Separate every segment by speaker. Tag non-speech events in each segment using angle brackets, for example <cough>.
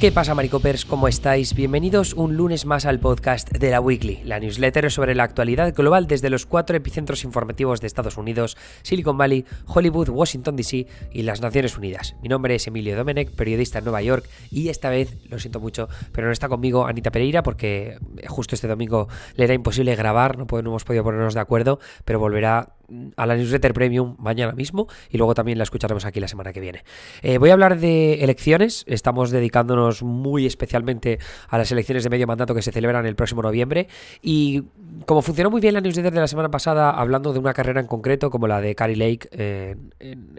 Speaker 1: ¿Qué pasa, Maricopers? ¿Cómo estáis? Bienvenidos un lunes más al podcast de la Weekly, la newsletter sobre la actualidad global desde los cuatro epicentros informativos de Estados Unidos, Silicon Valley, Hollywood, Washington DC y las Naciones Unidas. Mi nombre es Emilio Domenech, periodista en Nueva York, y esta vez, lo siento mucho, pero no está conmigo Anita Pereira porque justo este domingo le era imposible grabar, no, hemos podido ponernos de acuerdo, pero volverá a la newsletter premium mañana mismo y luego también la escucharemos aquí la semana que viene. Eh, voy a hablar de elecciones, estamos dedicándonos muy especialmente a las elecciones de medio mandato que se celebran el próximo noviembre. Y como funcionó muy bien la newsletter de la semana pasada hablando de una carrera en concreto como la de Carrie Lake en,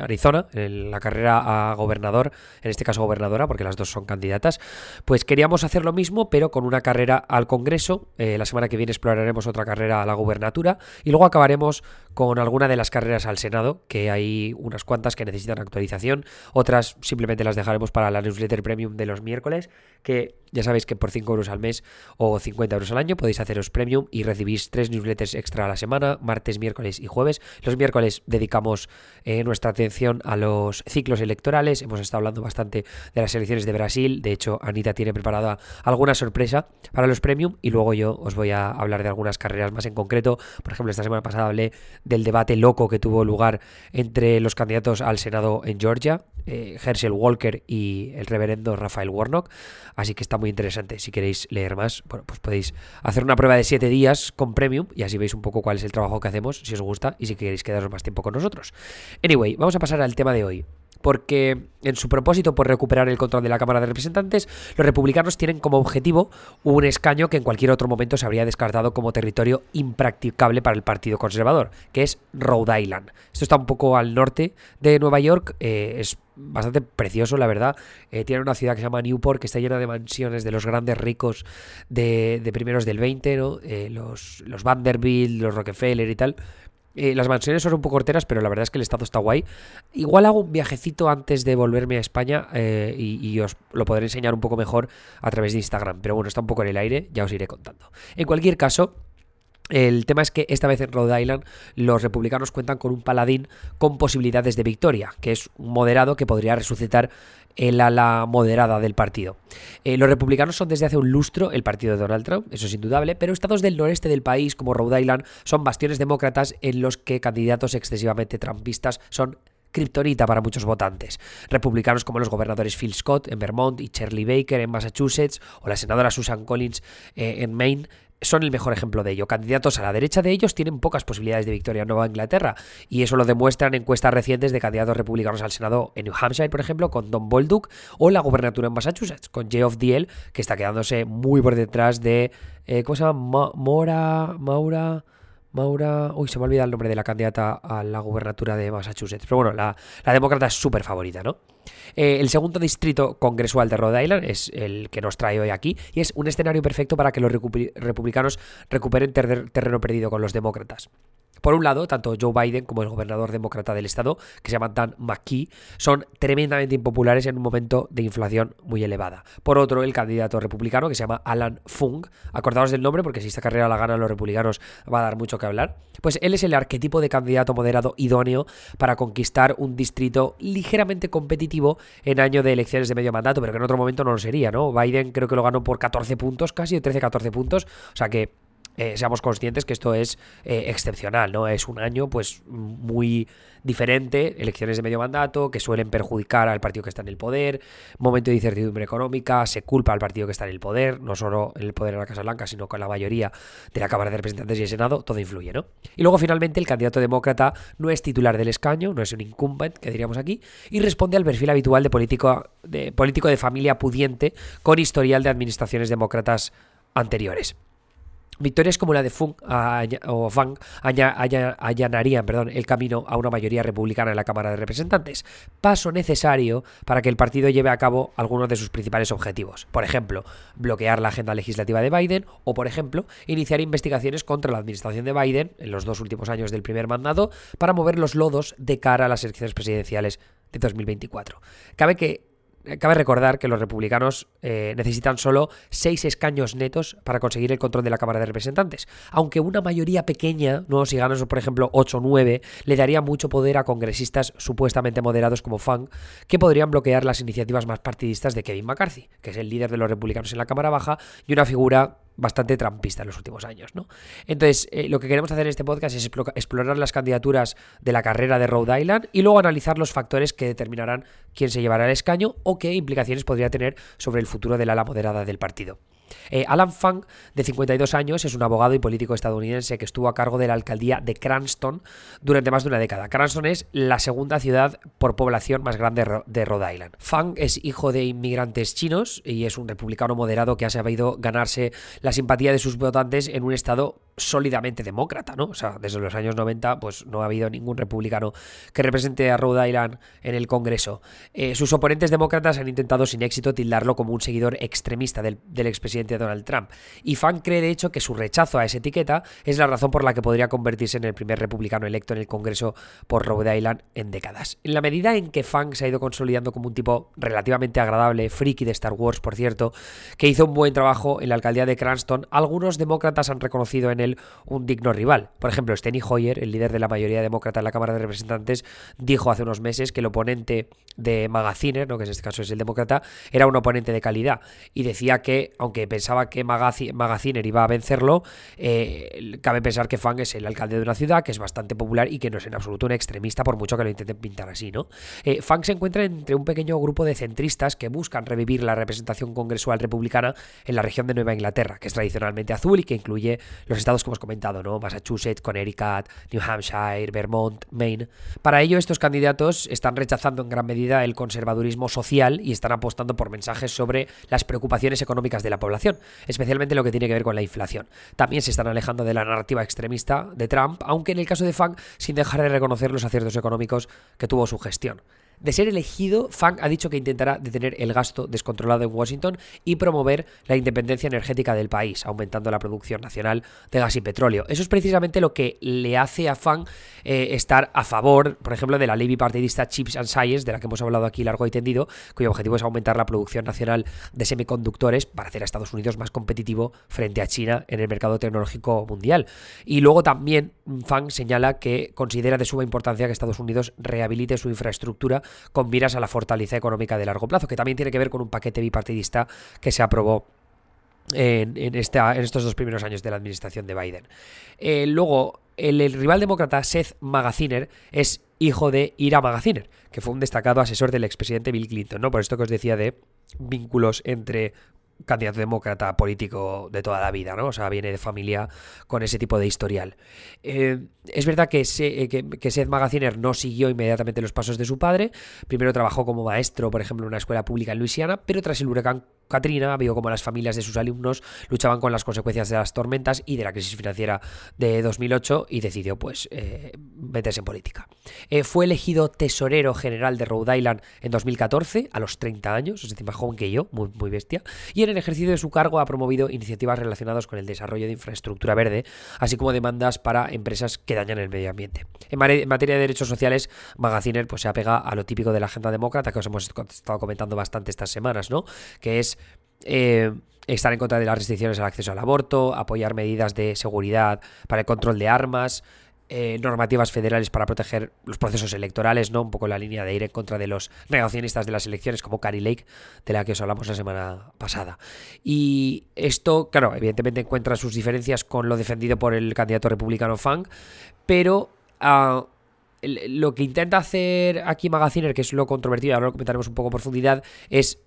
Speaker 1: Arizona, en la carrera a gobernador, en este caso gobernadora porque las dos son candidatas, pues queríamos hacer lo mismo pero con una carrera al Congreso, eh, la semana que viene exploraremos otra carrera a la gubernatura y luego acabaremos con alguna de las carreras al Senado, que hay unas cuantas que necesitan actualización, otras simplemente las dejaremos para la newsletter premium de los miércoles, que ya sabéis que por 5 euros al mes o 50 euros al año podéis haceros premium y recibís tres newsletters extra a la semana, martes, miércoles y jueves. Los miércoles dedicamos eh, nuestra atención a los ciclos electorales, hemos estado hablando bastante de las elecciones de Brasil, de hecho Anita tiene preparada alguna sorpresa para los premium y luego yo os voy a hablar de algunas carreras más en concreto, por ejemplo esta semana pasada hablé del debate loco que tuvo lugar entre los candidatos al Senado en Georgia, eh, Herschel Walker y el reverendo Rafael Warnock. Así que está muy interesante. Si queréis leer más, bueno, pues podéis hacer una prueba de 7 días con Premium y así veis un poco cuál es el trabajo que hacemos, si os gusta y si queréis quedaros más tiempo con nosotros. Anyway, vamos a pasar al tema de hoy porque en su propósito por recuperar el control de la Cámara de Representantes, los republicanos tienen como objetivo un escaño que en cualquier otro momento se habría descartado como territorio impracticable para el Partido Conservador, que es Rhode Island. Esto está un poco al norte de Nueva York, eh, es bastante precioso, la verdad. Eh, tiene una ciudad que se llama Newport, que está llena de mansiones de los grandes ricos de, primeros del 20, ¿no? Eh, los, los Vanderbilt, los Rockefeller y tal. Eh, las mansiones son un poco corteras, pero la verdad es que el estado está guay. Igual hago un viajecito antes de volverme a España eh, y, os lo podré enseñar un poco mejor a través de Instagram. Pero bueno, está un poco en el aire, ya os iré contando. En cualquier caso, el tema es que esta vez en Rhode Island los republicanos cuentan con un paladín con posibilidades de victoria, que es un moderado que podría resucitar el ala moderada del partido. Eh, los republicanos son desde hace un lustro el partido de Donald Trump, eso es indudable, pero estados del noreste del país como Rhode Island son bastiones demócratas en los que candidatos excesivamente trumpistas son kriptonita para muchos votantes. Republicanos como los gobernadores Phil Scott en Vermont y Charlie Baker en Massachusetts o la senadora Susan Collins eh, en Maine son el mejor ejemplo de ello. Candidatos a la derecha de ellos tienen pocas posibilidades de victoria en Nueva Inglaterra y eso lo demuestran encuestas recientes de candidatos republicanos al Senado en New Hampshire, por ejemplo, con Don Bolduc o la gobernatura en Massachusetts con Geoff Diel, que está quedándose muy por detrás de eh, ¿cómo se llama? Mora, Maura Maura. Uy, se me olvida el nombre de la candidata a la gubernatura de Massachusetts. Pero bueno, la, demócrata es súper favorita, ¿no? Eh, el segundo distrito congresual de Rhode Island es el que nos trae hoy aquí y es un escenario perfecto para que los republicanos recuperen terreno perdido con los demócratas. Por un lado, tanto Joe Biden como el gobernador demócrata del estado, que se llama Dan McKee, son tremendamente impopulares en un momento de inflación muy elevada. Por otro, el candidato republicano, que se llama Alan Fung, acordaos del nombre porque si esta carrera la ganan los republicanos va a dar mucho que hablar, pues él es el arquetipo de candidato moderado idóneo para conquistar un distrito ligeramente competitivo en año de elecciones de medio mandato, pero que en otro momento no lo sería, ¿no? Biden creo que lo ganó por 14 puntos, casi 13-14 puntos, o sea que eh, seamos conscientes que esto es eh, excepcional, ¿no? Es un año pues muy diferente, elecciones de medio mandato que suelen perjudicar al partido que está en el poder, momento de incertidumbre económica, se culpa al partido que está en el poder, no solo en el poder en la Casa Blanca, sino con la mayoría de la Cámara de Representantes y el Senado, todo influye, ¿no? Y luego finalmente el candidato demócrata no es titular del escaño, no es un incumbent, que diríamos aquí, y responde al perfil habitual de político de, político de familia pudiente con historial de administraciones demócratas anteriores. Victorias como la de Fung o Fang allanarían perdón, el camino a una mayoría republicana en la Cámara de Representantes, paso necesario para que el partido lleve a cabo algunos de sus principales objetivos. Por ejemplo, bloquear la agenda legislativa de Biden o, por ejemplo, iniciar investigaciones contra la administración de Biden en los dos últimos años del primer mandado para mover los lodos de cara a las elecciones presidenciales de 2024. Cabe que cabe recordar que los republicanos eh, necesitan solo seis escaños netos para conseguir el control de la Cámara de Representantes, aunque una mayoría pequeña, ¿no? si ganan por ejemplo 8 o 9, le daría mucho poder a congresistas supuestamente moderados como Fang, que podrían bloquear las iniciativas más partidistas de Kevin McCarthy, que es el líder de los republicanos en la Cámara Baja y una figura bastante trampista en los últimos años, ¿no? Entonces, eh, lo que queremos hacer en este podcast es explorar las candidaturas de la carrera de Rhode Island y luego analizar los factores que determinarán quién se llevará el escaño o qué implicaciones podría tener sobre el futuro del ala moderada del partido. Eh, Alan Fang, de 52 años, es un abogado y político estadounidense que estuvo a cargo de la alcaldía de Cranston durante más de una década. Cranston es la segunda ciudad por población más grande de Rhode Island. Fang es hijo de inmigrantes chinos y es un republicano moderado que ha sabido ganarse la simpatía de sus votantes en un estado sólidamente demócrata, ¿no? O sea, desde los años 90 pues no ha habido ningún republicano que represente a Rhode Island en el Congreso. Eh, sus oponentes demócratas han intentado sin éxito tildarlo como un seguidor extremista del, del expresidente Donald Trump. Y Fan cree de hecho que su rechazo a esa etiqueta es la razón por la que podría convertirse en el primer republicano electo en el Congreso por Rhode Island en décadas. En la medida en que Fang se ha ido consolidando como un tipo relativamente agradable, friki de Star Wars, por cierto, que hizo un buen trabajo en la alcaldía de Cranston, algunos demócratas han reconocido en un digno rival. Por ejemplo, Steny Hoyer, el líder de la mayoría demócrata en la Cámara de Representantes, dijo hace unos meses que el oponente de Magaziner, ¿no? que en este caso es el demócrata, era un oponente de calidad y decía que, aunque pensaba que Magaziner iba a vencerlo, eh, cabe pensar que Fang es el alcalde de una ciudad que es bastante popular y que no es en absoluto un extremista, por mucho que lo intenten pintar así, ¿no? Eh, Fang se encuentra entre un pequeño grupo de centristas que buscan revivir la representación congresual republicana en la región de Nueva Inglaterra, que es tradicionalmente azul y que incluye los estados que hemos comentado, ¿no? Massachusetts, Connecticut, New Hampshire, Vermont, Maine. Para ello, estos candidatos están rechazando en gran medida el conservadurismo social y están apostando por mensajes sobre las preocupaciones económicas de la población, especialmente lo que tiene que ver con la inflación. También se están alejando de la narrativa extremista de Trump, aunque en el caso de Fang, sin dejar de reconocer los aciertos económicos que tuvo su gestión. De ser elegido, Fang ha dicho que intentará detener el gasto descontrolado en Washington y promover la independencia energética del país, aumentando la producción nacional de gas y petróleo. Eso es precisamente lo que le hace a Fang eh, estar a favor, por ejemplo, de la ley bipartidista Chips and Science, de la que hemos hablado aquí largo y tendido, cuyo objetivo es aumentar la producción nacional de semiconductores para hacer a Estados Unidos más competitivo frente a China en el mercado tecnológico mundial. Y luego también Fang señala que considera de suma importancia que Estados Unidos rehabilite su infraestructura con miras a la fortaleza económica de largo plazo, que también tiene que ver con un paquete bipartidista que se aprobó en, en, estos dos primeros años de la administración de Biden. Eh, luego, el, el, rival demócrata Seth Magaziner es hijo de Ira Magaziner, que fue un destacado asesor del expresidente Bill Clinton, ¿no? Por esto que os decía de vínculos entre candidato demócrata político de toda la vida, ¿no? O sea, viene de familia con ese tipo de historial. Eh, es verdad que, se, que, que, Seth Magaziner no siguió inmediatamente los pasos de su padre. Primero trabajó como maestro, por ejemplo, en una escuela pública en Luisiana, pero tras el huracán Katrina vio como las familias de sus alumnos luchaban con las consecuencias de las tormentas y de la crisis financiera de 2008 y decidió pues eh, meterse en política. Eh, fue elegido tesorero general de Rhode Island en 2014 a los 30 años, es decir, más joven que yo, muy, muy bestia, y en el ejercicio de su cargo ha promovido iniciativas relacionadas con el desarrollo de infraestructura verde, así como demandas para empresas que dañan el medio ambiente. En, materia de derechos sociales, Magaziner pues, se apega a lo típico de la agenda demócrata que os hemos estado comentando bastante estas semanas, ¿no? Que es eh, estar en contra de las restricciones al acceso al aborto, apoyar medidas de seguridad para el control de armas, eh, normativas federales para proteger los procesos electorales, ¿no? Un poco la línea de ir en contra de los negacionistas de las elecciones, como Carrie Lake, de la que os hablamos la semana pasada. Y esto, claro, evidentemente encuentra sus diferencias con lo defendido por el candidato republicano Fang, pero uh, lo que intenta hacer aquí Magaziner, que es lo controvertido, ahora lo comentaremos un poco en profundidad, es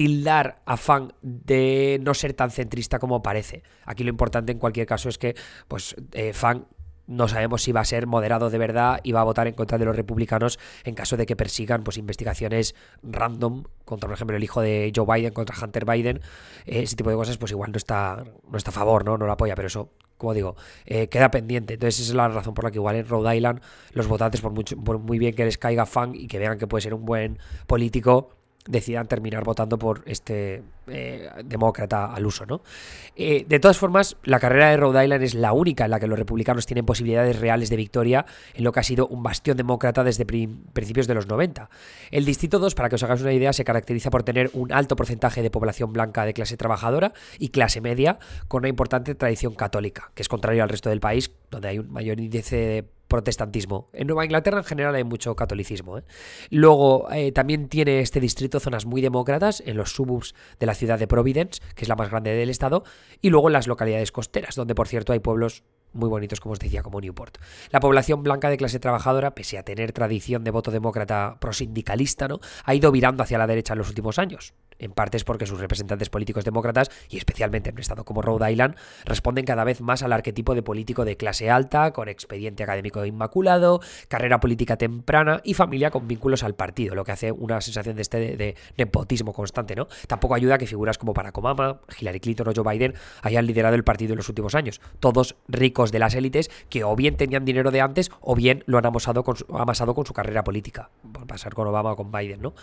Speaker 1: tildar a Fan de no ser tan centrista como parece. Aquí lo importante en cualquier caso es que pues eh, Fan no sabemos si va a ser moderado de verdad y va a votar en contra de los republicanos en caso de que persigan pues investigaciones random contra por ejemplo el hijo de Joe Biden contra Hunter Biden. Eh, ese tipo de cosas pues igual no está no está a favor no no lo apoya pero eso como digo eh, queda pendiente. Entonces esa es la razón por la que igual en Rhode Island los votantes por, mucho, por muy bien que les caiga fan y que vean que puede ser un buen político decidan terminar votando por este eh, demócrata al uso, ¿no? Eh, de todas formas, la carrera de Rhode Island es la única en la que los republicanos tienen posibilidades reales de victoria en lo que ha sido un bastión demócrata desde principios de los 90. El Distrito 2, para que os hagáis una idea, se caracteriza por tener un alto porcentaje de población blanca de clase trabajadora y clase media con una importante tradición católica, que es contrario al resto del país, donde hay un mayor índice de protestantismo. En Nueva Inglaterra en general hay mucho catolicismo. ¿eh? Luego eh, también tiene este distrito zonas muy demócratas en los suburbs de la ciudad de Providence, que es la más grande del estado, y luego en las localidades costeras, donde por cierto hay pueblos muy bonitos, como os decía, como Newport. La población blanca de clase trabajadora, pese a tener tradición de voto demócrata prosindicalista, ¿no? ha ido virando hacia la derecha en los últimos años en parte es porque sus representantes políticos demócratas, y especialmente en un estado como Rhode Island, responden cada vez más al arquetipo de político de clase alta, con expediente académico inmaculado, carrera política temprana y familia con vínculos al partido, lo que hace una sensación de este de, nepotismo constante, ¿no? Tampoco ayuda que figuras como Barack Obama, Hillary Clinton o Joe Biden hayan liderado el partido en los últimos años, todos ricos de las élites que o bien tenían dinero de antes o bien lo han amasado con su, amasado con su carrera política, por pasar con Obama o con Biden, ¿no?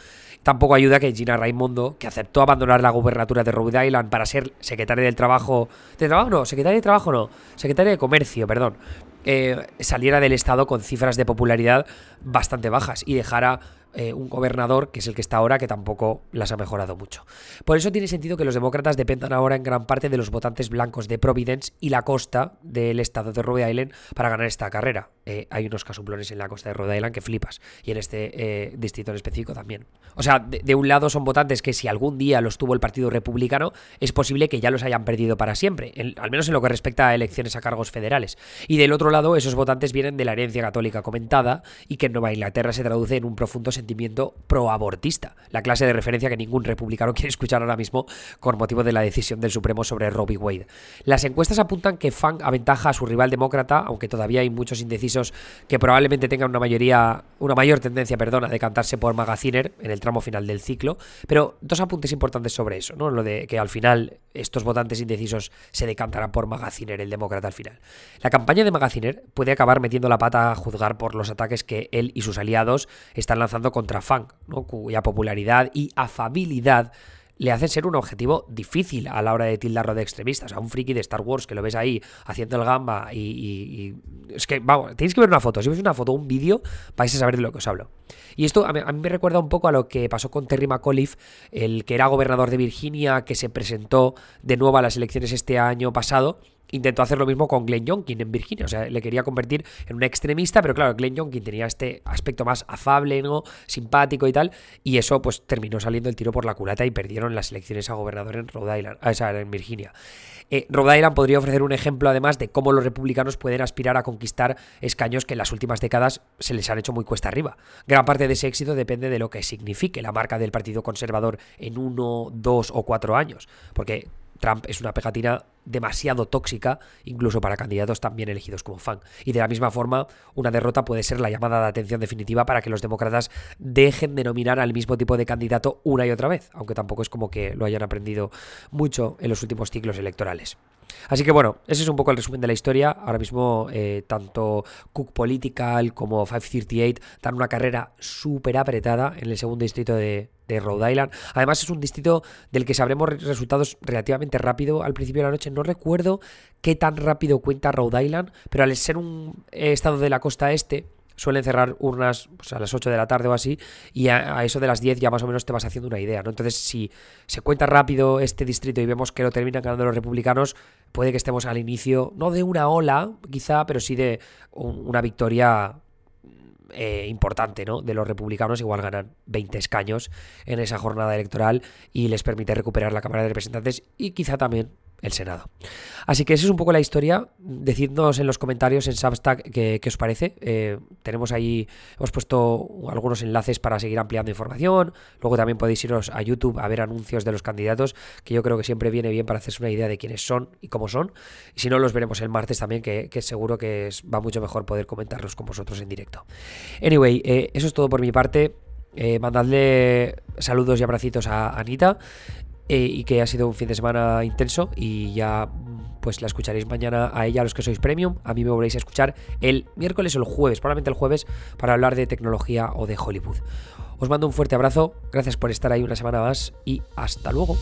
Speaker 1: Tampoco ayuda que Gina Raimondo, que aceptó abandonar la gubernatura de Rhode Island para ser secretaria del trabajo. ¿De trabajo no? ¿Secretaria de trabajo no? Secretaria de comercio, perdón. Eh, saliera del Estado con cifras de popularidad bastante bajas y dejara eh, un gobernador, que es el que está ahora, que tampoco las ha mejorado mucho. Por eso tiene sentido que los demócratas dependan ahora en gran parte de los votantes blancos de Providence y la costa del estado de Rhode Island para ganar esta carrera. Eh, hay unos casuplones en la costa de Rhode Island que flipas, y en este eh, distrito en específico también. O sea, de, un lado son votantes que si algún día los tuvo el Partido Republicano, es posible que ya los hayan perdido para siempre, al menos en lo que respecta a elecciones a cargos federales. Y del otro lado, esos votantes vienen de la herencia católica comentada y que en Nueva Inglaterra se traduce en un profundo sentimiento proabortista, la clase de referencia que ningún republicano <laughs> quiere escuchar ahora mismo con motivo de la decisión del Supremo sobre Robbie Wade. Las encuestas apuntan que Funk aventaja a su rival demócrata, aunque todavía hay muchos indecisos que probablemente tengan una mayoría, una mayor tendencia, perdona, a decantarse por Magaziner en el tramo final del ciclo. Pero dos apuntes importantes sobre eso, ¿no? Lo de que al final estos votantes indecisos se decantarán por Magaziner, el demócrata al final. La campaña de Magaziner puede acabar metiendo la pata a juzgar por los ataques que él y sus aliados están lanzando contra ¿no? cuya popularidad y afabilidad le hacen ser un objetivo difícil a la hora de tildarlo de extremistas. A un friki de Star Wars que lo ves ahí haciendo el gamba y, Es que, vamos, tenéis que ver una foto. Si ves una foto un vídeo, vais a saber de lo que os hablo. Y esto a mí, me recuerda un poco a lo que pasó con Terry McAuliffe, el que era gobernador de Virginia, que se presentó de nuevo a las elecciones este año pasado intentó hacer lo mismo con Glenn Youngkin en Virginia. O sea, le quería convertir en un extremista, pero claro, Glenn Youngkin tenía este aspecto más afable, ¿no? Simpático y tal. Y eso, pues, terminó saliendo el tiro por la culata y perdieron las elecciones a gobernador en Rhode Island, o sea, en Virginia. Eh, Rhode Island podría ofrecer un ejemplo, además, de cómo los republicanos pueden aspirar a conquistar escaños que en las últimas décadas se les han hecho muy cuesta arriba. Gran parte de ese éxito depende de lo que signifique la marca del Partido Conservador en uno, dos o cuatro años. Porque Trump es una pegatina demasiado tóxica, incluso para candidatos también elegidos como fan. Y de la misma forma, una derrota puede ser la llamada de atención definitiva para que los demócratas dejen de nominar al mismo tipo de candidato una y otra vez, aunque tampoco es como que lo hayan aprendido mucho en los últimos ciclos electorales. Así que bueno, ese es un poco el resumen de la historia. Ahora mismo, eh, tanto Cook Political como 538 dan una carrera súper apretada en el segundo distrito de, de Rhode Island. Además, es un distrito del que sabremos resultados relativamente rápido al principio de la noche. No recuerdo qué tan rápido cuenta Rhode Island, pero al ser un estado de la costa este, suelen cerrar urnas pues, a las 8 de la tarde o así, y a, eso de las 10 ya más o menos te vas haciendo una idea, ¿no? Entonces, si se cuenta rápido este distrito y vemos que lo terminan ganando los republicanos, puede que estemos al inicio, no de una ola, quizá, pero sí de una victoria eh, importante ¿no? de los republicanos, igual ganan 20 escaños en esa jornada electoral y les permite recuperar la Cámara de Representantes y quizá también el Senado. Así que esa es un poco la historia. Decidnos en los comentarios en Substack qué, os parece. Eh, tenemos ahí, hemos puesto algunos enlaces para seguir ampliando información. Luego también podéis iros a YouTube a ver anuncios de los candidatos, que yo creo que siempre viene bien para hacerse una idea de quiénes son y cómo son. Y si no, los veremos el martes también, que, seguro que va mucho mejor poder comentarlos con vosotros en directo. Anyway, eh, eso es todo por mi parte. Eh, mandadle saludos y abracitos a Anita eh, y que ha sido un fin de semana intenso y ya pues la escucharéis mañana a ella, a los que sois premium. A mí me volvéis a escuchar el miércoles o el jueves, probablemente el jueves, para hablar de tecnología o de Hollywood. Os mando un fuerte abrazo, gracias por estar ahí una semana más y hasta luego.